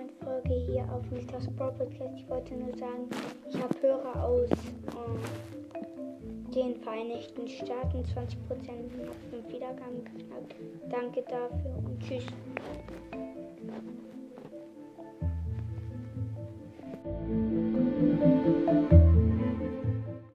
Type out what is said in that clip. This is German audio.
neuen Folge hier auf Mr. Brawl Podcast. Ich wollte nur sagen, ich habe Hörer aus äh, den Vereinigten Staaten, 20% auf 5 Wiedergaben geknackt. Danke dafür und tschüss.